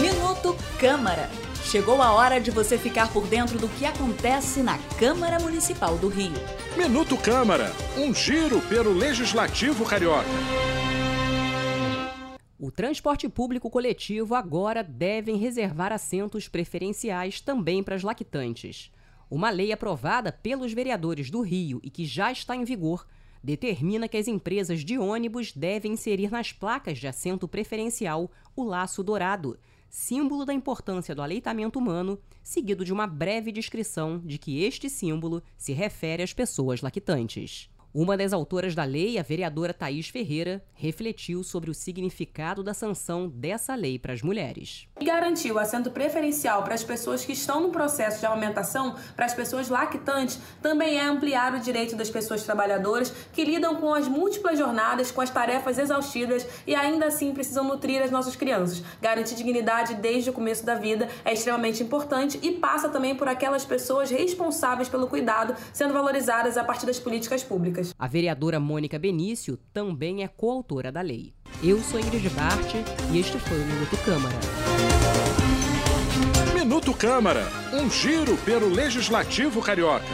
Minuto Câmara. Chegou a hora de você ficar por dentro do que acontece na Câmara Municipal do Rio. Minuto Câmara, um giro pelo Legislativo Carioca. O transporte público coletivo agora devem reservar assentos preferenciais também para as lactantes. Uma lei aprovada pelos vereadores do Rio e que já está em vigor determina que as empresas de ônibus devem inserir nas placas de assento preferencial o laço dourado, símbolo da importância do aleitamento humano, seguido de uma breve descrição de que este símbolo se refere às pessoas lactantes. Uma das autoras da lei, a vereadora Thaís Ferreira, refletiu sobre o significado da sanção dessa lei para as mulheres. E garantiu assento preferencial para as pessoas que estão no processo de amamentação, para as pessoas lactantes, também é ampliar o direito das pessoas trabalhadoras que lidam com as múltiplas jornadas, com as tarefas exaustivas e ainda assim precisam nutrir as nossas crianças. Garantir dignidade desde o começo da vida é extremamente importante e passa também por aquelas pessoas responsáveis pelo cuidado sendo valorizadas a partir das políticas públicas A vereadora Mônica Benício também é coautora da lei. Eu sou Ingrid Bart e este foi o Minuto Câmara. Minuto Câmara, um giro pelo Legislativo Carioca.